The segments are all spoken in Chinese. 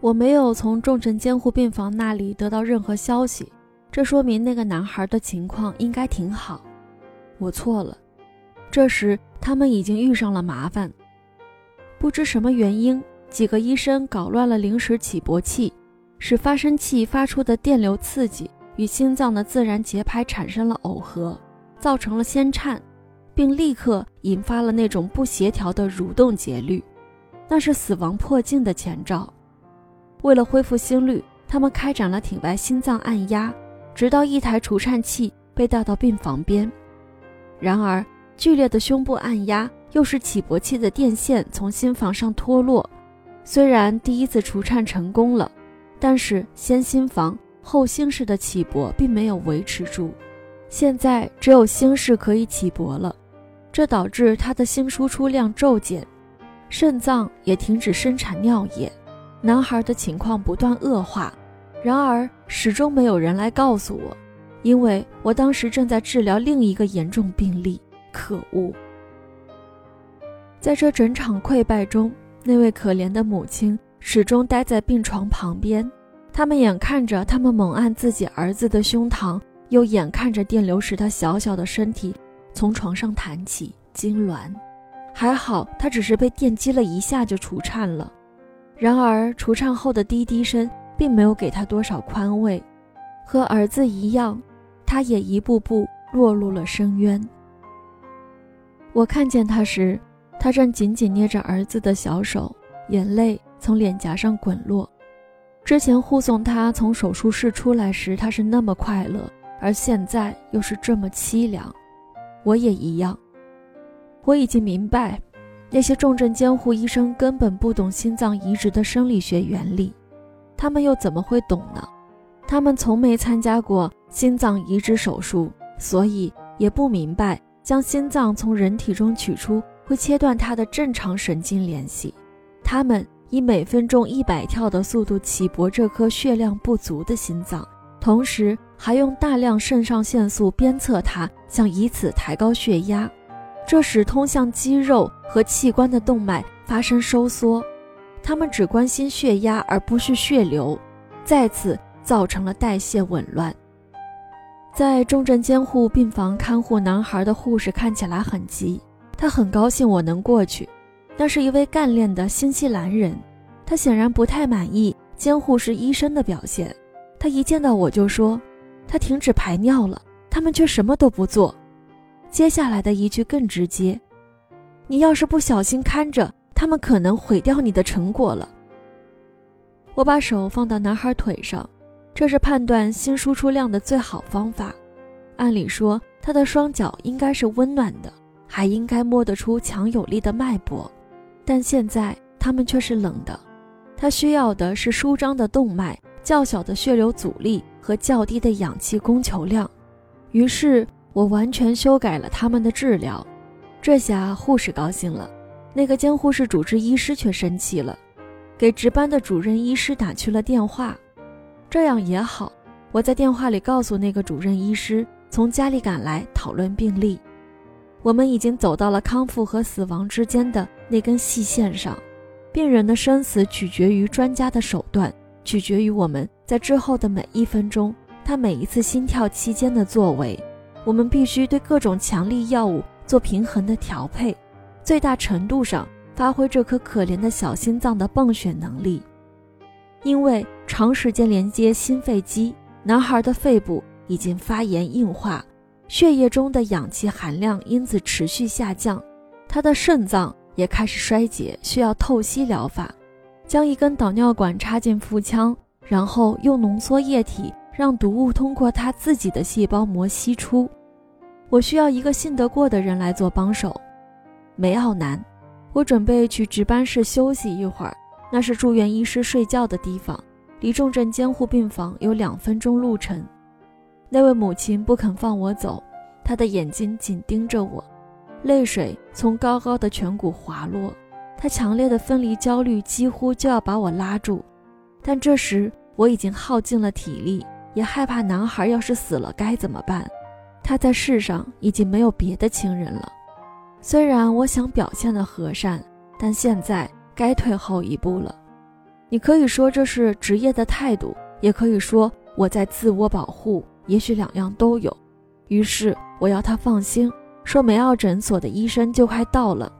我没有从重症监护病房那里得到任何消息，这说明那个男孩的情况应该挺好。我错了。这时他们已经遇上了麻烦。不知什么原因，几个医生搞乱了临时起搏器，使发生器发出的电流刺激与心脏的自然节拍产生了耦合，造成了先颤，并立刻引发了那种不协调的蠕动节律，那是死亡迫近的前兆。为了恢复心率，他们开展了体外心脏按压，直到一台除颤器被带到病房边。然而，剧烈的胸部按压又使起搏器的电线从心房上脱落。虽然第一次除颤成功了，但是先心房后心室的起搏并没有维持住。现在只有心室可以起搏了，这导致他的心输出量骤减，肾脏也停止生产尿液。男孩的情况不断恶化，然而始终没有人来告诉我，因为我当时正在治疗另一个严重病例。可恶！在这整场溃败中，那位可怜的母亲始终待在病床旁边。他们眼看着他们猛按自己儿子的胸膛，又眼看着电流使他小小的身体从床上弹起痉挛。还好，他只是被电击了一下就除颤了。然而，除颤后的滴滴声并没有给他多少宽慰。和儿子一样，他也一步步落入了深渊。我看见他时，他正紧紧捏着儿子的小手，眼泪从脸颊上滚落。之前护送他从手术室出来时，他是那么快乐，而现在又是这么凄凉。我也一样。我已经明白。那些重症监护医生根本不懂心脏移植的生理学原理，他们又怎么会懂呢？他们从没参加过心脏移植手术，所以也不明白将心脏从人体中取出会切断它的正常神经联系。他们以每分钟一百跳的速度起搏这颗血量不足的心脏，同时还用大量肾上腺素鞭策它，想以此抬高血压。这使通向肌肉和器官的动脉发生收缩，他们只关心血压而不是血流，再次造成了代谢紊乱。在重症监护病房看护男孩的护士看起来很急，他很高兴我能过去。那是一位干练的新西兰人，他显然不太满意监护室医生的表现。他一见到我就说：“他停止排尿了，他们却什么都不做。”接下来的一句更直接：“你要是不小心看着，他们可能毁掉你的成果了。”我把手放到男孩腿上，这是判断心输出量的最好方法。按理说，他的双脚应该是温暖的，还应该摸得出强有力的脉搏，但现在他们却是冷的。他需要的是舒张的动脉、较小的血流阻力和较低的氧气供求量。于是。我完全修改了他们的治疗，这下护士高兴了，那个监护室主治医师却生气了，给值班的主任医师打去了电话。这样也好，我在电话里告诉那个主任医师，从家里赶来讨论病例。我们已经走到了康复和死亡之间的那根细线上，病人的生死取决于专家的手段，取决于我们在之后的每一分钟，他每一次心跳期间的作为。我们必须对各种强力药物做平衡的调配，最大程度上发挥这颗可怜的小心脏的泵血能力。因为长时间连接心肺机，男孩的肺部已经发炎硬化，血液中的氧气含量因此持续下降，他的肾脏也开始衰竭，需要透析疗法，将一根导尿管插进腹腔，然后用浓缩液体让毒物通过他自己的细胞膜吸出。我需要一个信得过的人来做帮手，梅奥南。我准备去值班室休息一会儿，那是住院医师睡觉的地方，离重症监护病房有两分钟路程。那位母亲不肯放我走，她的眼睛紧盯着我，泪水从高高的颧骨滑落。她强烈的分离焦虑几乎就要把我拉住，但这时我已经耗尽了体力，也害怕男孩要是死了该怎么办。他在世上已经没有别的亲人了。虽然我想表现的和善，但现在该退后一步了。你可以说这是职业的态度，也可以说我在自我保护，也许两样都有。于是我要他放心，说梅奥诊所的医生就快到了。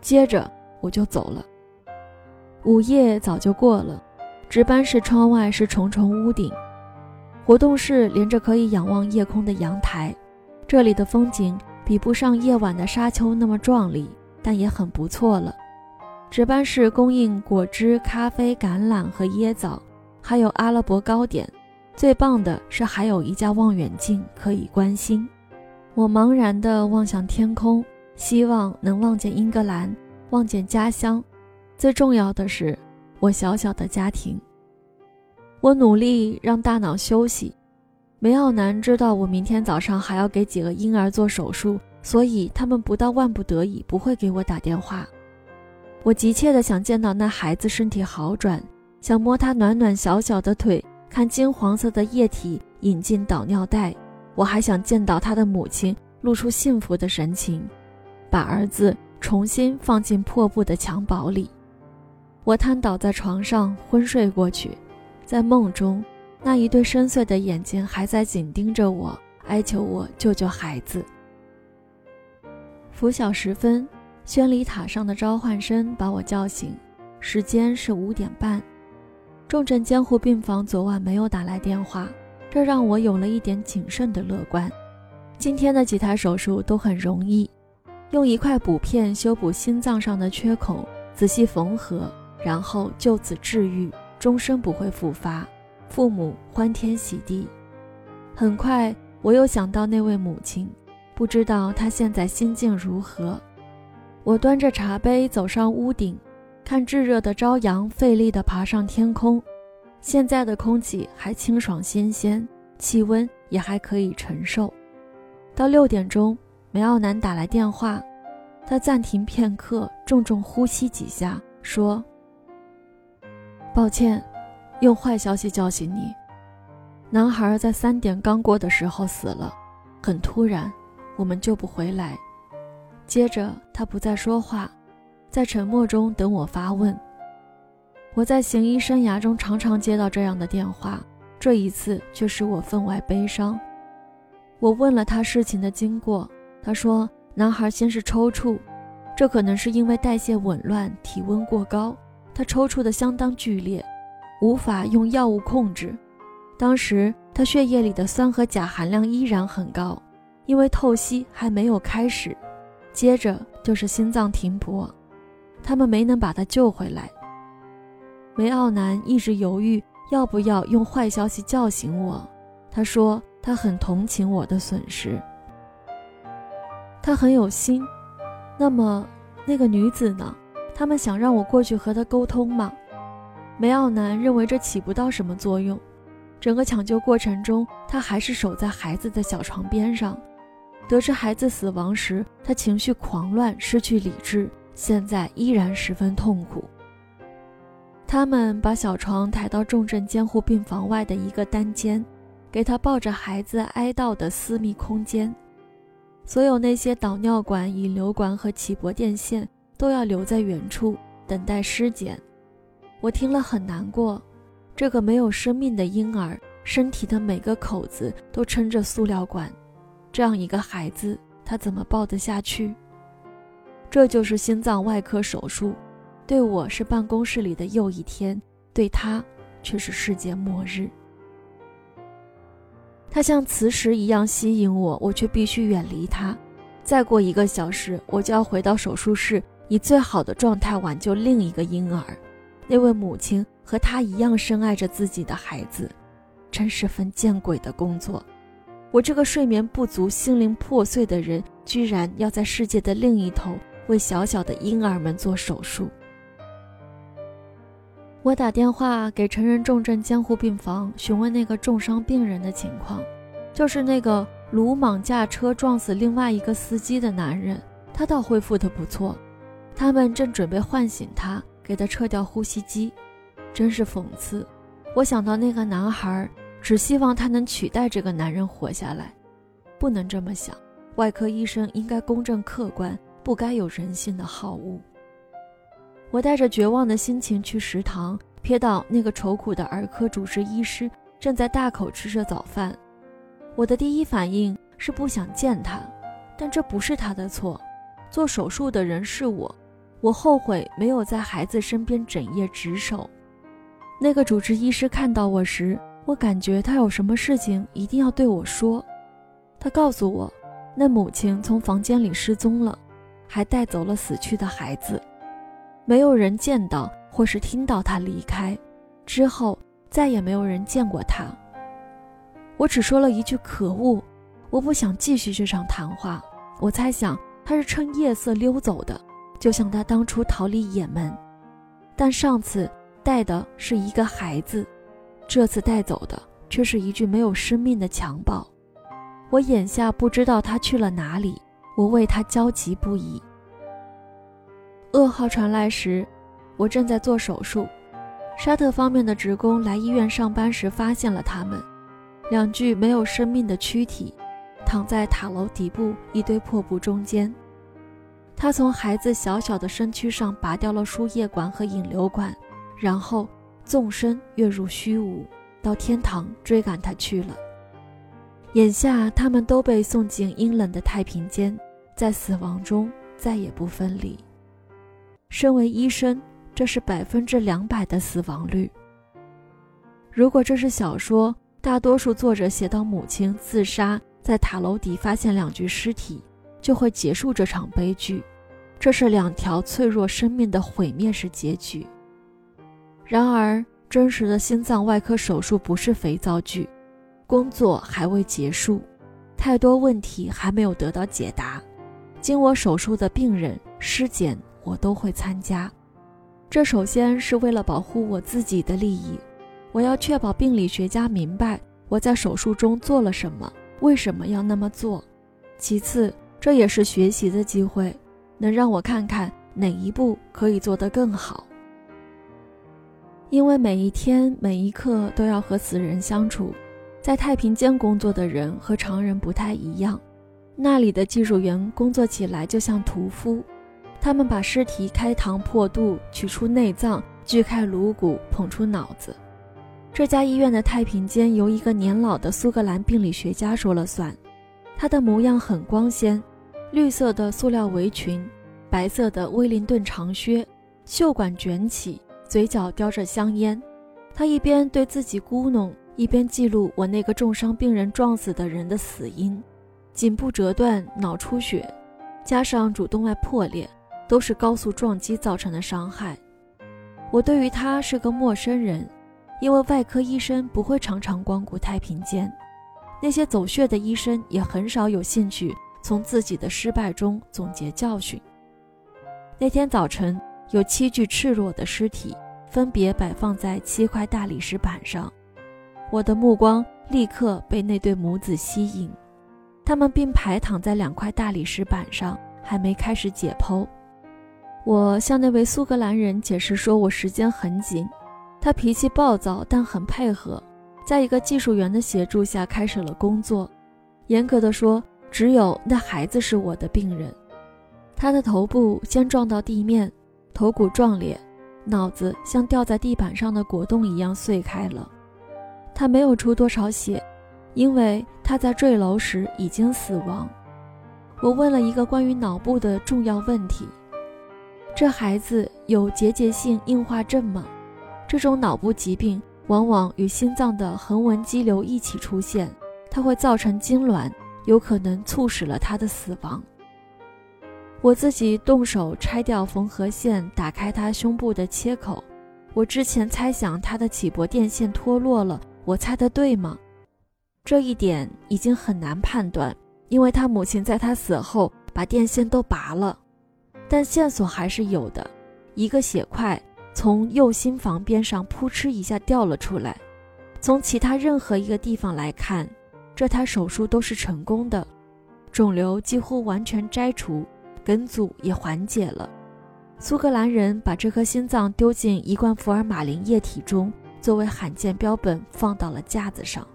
接着我就走了。午夜早就过了，值班室窗外是重重屋顶，活动室连着可以仰望夜空的阳台。这里的风景比不上夜晚的沙丘那么壮丽，但也很不错了。值班室供应果汁、咖啡、橄榄和椰枣，还有阿拉伯糕点。最棒的是还有一架望远镜可以观星。我茫然地望向天空，希望能望见英格兰，望见家乡。最重要的是，我小小的家庭。我努力让大脑休息。梅奥南知道我明天早上还要给几个婴儿做手术，所以他们不到万不得已不会给我打电话。我急切地想见到那孩子身体好转，想摸他暖暖小小的腿，看金黄色的液体引进导尿袋。我还想见到他的母亲露出幸福的神情，把儿子重新放进破布的襁褓里。我瘫倒在床上，昏睡过去。在梦中，那一对深邃的眼睛还在紧盯着我，哀求我救救孩子。拂晓时分，宣礼塔上的召唤声把我叫醒，时间是五点半。重症监护病房昨晚没有打来电话，这让我有了一点谨慎的乐观。今天的几台手术都很容易，用一块补片修补心脏上的缺孔，仔细缝合。然后就此治愈，终身不会复发。父母欢天喜地。很快，我又想到那位母亲，不知道她现在心境如何。我端着茶杯走上屋顶，看炙热的朝阳费力地爬上天空。现在的空气还清爽新鲜，气温也还可以承受。到六点钟，梅奥南打来电话，他暂停片刻，重重呼吸几下，说。抱歉，用坏消息叫醒你。男孩在三点刚过的时候死了，很突然，我们救不回来。接着他不再说话，在沉默中等我发问。我在行医生涯中常常接到这样的电话，这一次却使我分外悲伤。我问了他事情的经过，他说男孩先是抽搐，这可能是因为代谢紊乱、体温过高。他抽搐的相当剧烈，无法用药物控制。当时他血液里的酸和钾含量依然很高，因为透析还没有开始。接着就是心脏停泊，他们没能把他救回来。梅奥南一直犹豫要不要用坏消息叫醒我。他说他很同情我的损失，他很有心。那么那个女子呢？他们想让我过去和他沟通吗？梅奥南认为这起不到什么作用。整个抢救过程中，他还是守在孩子的小床边上。得知孩子死亡时，他情绪狂乱，失去理智，现在依然十分痛苦。他们把小床抬到重症监护病房外的一个单间，给他抱着孩子哀悼的私密空间。所有那些导尿管、引流管和起搏电线。都要留在原处等待尸检。我听了很难过，这个没有生命的婴儿身体的每个口子都撑着塑料管，这样一个孩子他怎么抱得下去？这就是心脏外科手术，对我是办公室里的又一天，对他却是世界末日。他像磁石一样吸引我，我却必须远离他。再过一个小时，我就要回到手术室。以最好的状态挽救另一个婴儿，那位母亲和他一样深爱着自己的孩子，真是份见鬼的工作。我这个睡眠不足、心灵破碎的人，居然要在世界的另一头为小小的婴儿们做手术。我打电话给成人重症监护病房询问那个重伤病人的情况，就是那个鲁莽驾车撞死另外一个司机的男人，他倒恢复得不错。他们正准备唤醒他，给他撤掉呼吸机，真是讽刺。我想到那个男孩，只希望他能取代这个男人活下来，不能这么想。外科医生应该公正客观，不该有人性的好恶。我带着绝望的心情去食堂，瞥到那个愁苦的儿科主治医师正在大口吃着早饭。我的第一反应是不想见他，但这不是他的错。做手术的人是我，我后悔没有在孩子身边整夜值守。那个主治医师看到我时，我感觉他有什么事情一定要对我说。他告诉我，那母亲从房间里失踪了，还带走了死去的孩子，没有人见到或是听到他离开。之后再也没有人见过他。我只说了一句“可恶”，我不想继续这场谈话。我猜想他是趁夜色溜走的，就像他当初逃离也门。但上次带的是一个孩子，这次带走的却是一具没有生命的襁褓。我眼下不知道他去了哪里，我为他焦急不已。噩耗传来时，我正在做手术。沙特方面的职工来医院上班时，发现了他们两具没有生命的躯体，躺在塔楼底部一堆破布中间。他从孩子小小的身躯上拔掉了输液管和引流管，然后纵身跃入虚无，到天堂追赶他去了。眼下，他们都被送进阴冷的太平间，在死亡中再也不分离。身为医生，这是百分之两百的死亡率。如果这是小说，大多数作者写到母亲自杀在塔楼底发现两具尸体，就会结束这场悲剧。这是两条脆弱生命的毁灭式结局。然而，真实的心脏外科手术不是肥皂剧。工作还未结束，太多问题还没有得到解答。经我手术的病人尸检，我都会参加。这首先是为了保护我自己的利益，我要确保病理学家明白我在手术中做了什么，为什么要那么做。其次，这也是学习的机会，能让我看看哪一步可以做得更好。因为每一天每一刻都要和死人相处。在太平间工作的人和常人不太一样，那里的技术员工作起来就像屠夫，他们把尸体开膛破肚，取出内脏，锯开颅骨，捧出脑子。这家医院的太平间由一个年老的苏格兰病理学家说了算，他的模样很光鲜，绿色的塑料围裙，白色的威灵顿长靴，袖管卷起，嘴角叼着香烟，他一边对自己咕哝。一边记录我那个重伤病人撞死的人的死因，颈部折断、脑出血，加上主动脉破裂，都是高速撞击造成的伤害。我对于他是个陌生人，因为外科医生不会常常光顾太平间，那些走穴的医生也很少有兴趣从自己的失败中总结教训。那天早晨，有七具赤裸的尸体分别摆放在七块大理石板上。我的目光立刻被那对母子吸引，他们并排躺在两块大理石板上，还没开始解剖。我向那位苏格兰人解释说，我时间很紧。他脾气暴躁，但很配合，在一个技术员的协助下开始了工作。严格的说，只有那孩子是我的病人。他的头部先撞到地面，头骨撞裂，脑子像掉在地板上的果冻一样碎开了。他没有出多少血，因为他在坠楼时已经死亡。我问了一个关于脑部的重要问题：这孩子有结节性硬化症吗？这种脑部疾病往往与心脏的横纹肌瘤一起出现，它会造成痉挛，有可能促使了他的死亡。我自己动手拆掉缝合线，打开他胸部的切口。我之前猜想他的起搏电线脱落了。我猜的对吗？这一点已经很难判断，因为他母亲在他死后把电线都拔了。但线索还是有的，一个血块从右心房边上扑哧一下掉了出来。从其他任何一个地方来看，这台手术都是成功的，肿瘤几乎完全摘除，梗阻也缓解了。苏格兰人把这颗心脏丢进一罐福尔马林液体中。作为罕见标本放到了架子上。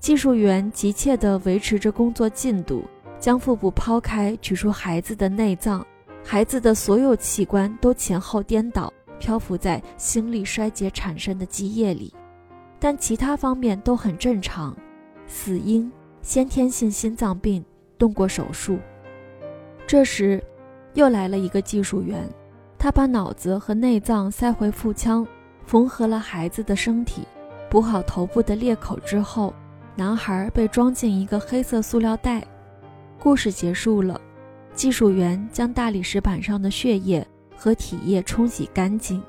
技术员急切地维持着工作进度，将腹部剖开，取出孩子的内脏。孩子的所有器官都前后颠倒，漂浮在心力衰竭产生的积液里，但其他方面都很正常。死因先天性心脏病，动过手术。这时，又来了一个技术员，他把脑子和内脏塞回腹腔，缝合了孩子的身体，补好头部的裂口之后，男孩被装进一个黑色塑料袋。故事结束了，技术员将大理石板上的血液和体液冲洗干净，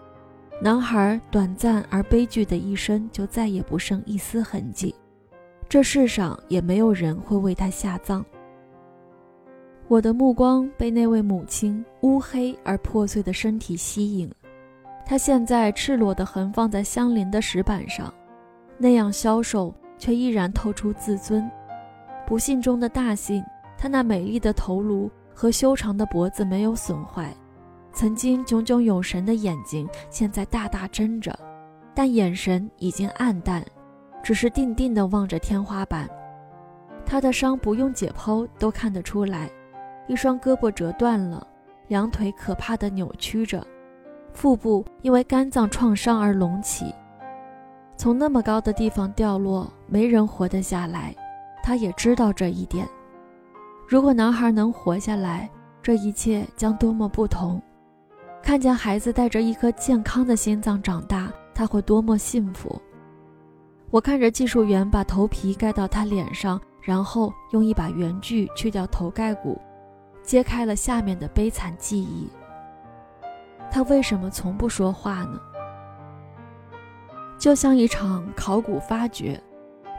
男孩短暂而悲剧的一生就再也不剩一丝痕迹。这世上也没有人会为他下葬。我的目光被那位母亲乌黑而破碎的身体吸引，她现在赤裸地横放在相邻的石板上，那样消瘦却依然透出自尊。不幸中的大幸，她那美丽的头颅和修长的脖子没有损坏，曾经炯炯有神的眼睛现在大大睁着，但眼神已经暗淡，只是定定地望着天花板。他的伤不用解剖都看得出来。一双胳膊折断了，两腿可怕的扭曲着，腹部因为肝脏创伤而隆起。从那么高的地方掉落，没人活得下来。他也知道这一点。如果男孩能活下来，这一切将多么不同！看见孩子带着一颗健康的心脏长大，他会多么幸福！我看着技术员把头皮盖到他脸上，然后用一把圆锯去掉头盖骨。揭开了下面的悲惨记忆。他为什么从不说话呢？就像一场考古发掘，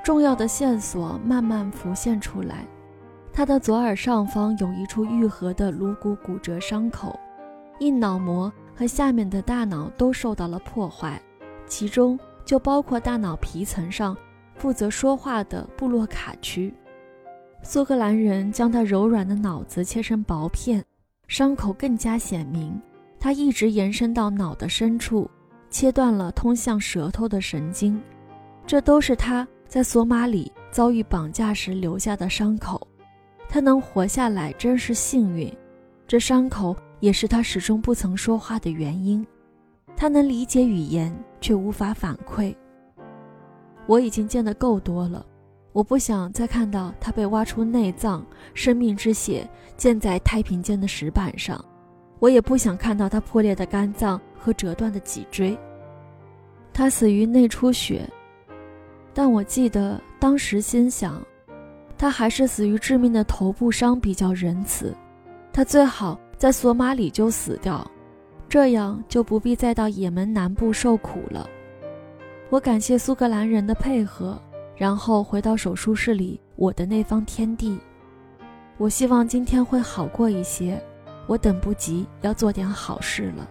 重要的线索慢慢浮现出来。他的左耳上方有一处愈合的颅骨骨折伤口，硬脑膜和下面的大脑都受到了破坏，其中就包括大脑皮层上负责说话的布洛卡区。苏格兰人将他柔软的脑子切成薄片，伤口更加显明。他一直延伸到脑的深处，切断了通向舌头的神经。这都是他在索马里遭遇绑架时留下的伤口。他能活下来真是幸运，这伤口也是他始终不曾说话的原因。他能理解语言，却无法反馈。我已经见得够多了。我不想再看到他被挖出内脏，生命之血溅在太平间的石板上。我也不想看到他破裂的肝脏和折断的脊椎。他死于内出血，但我记得当时心想，他还是死于致命的头部伤比较仁慈。他最好在索马里就死掉，这样就不必再到也门南部受苦了。我感谢苏格兰人的配合。然后回到手术室里，我的那方天地。我希望今天会好过一些，我等不及要做点好事了。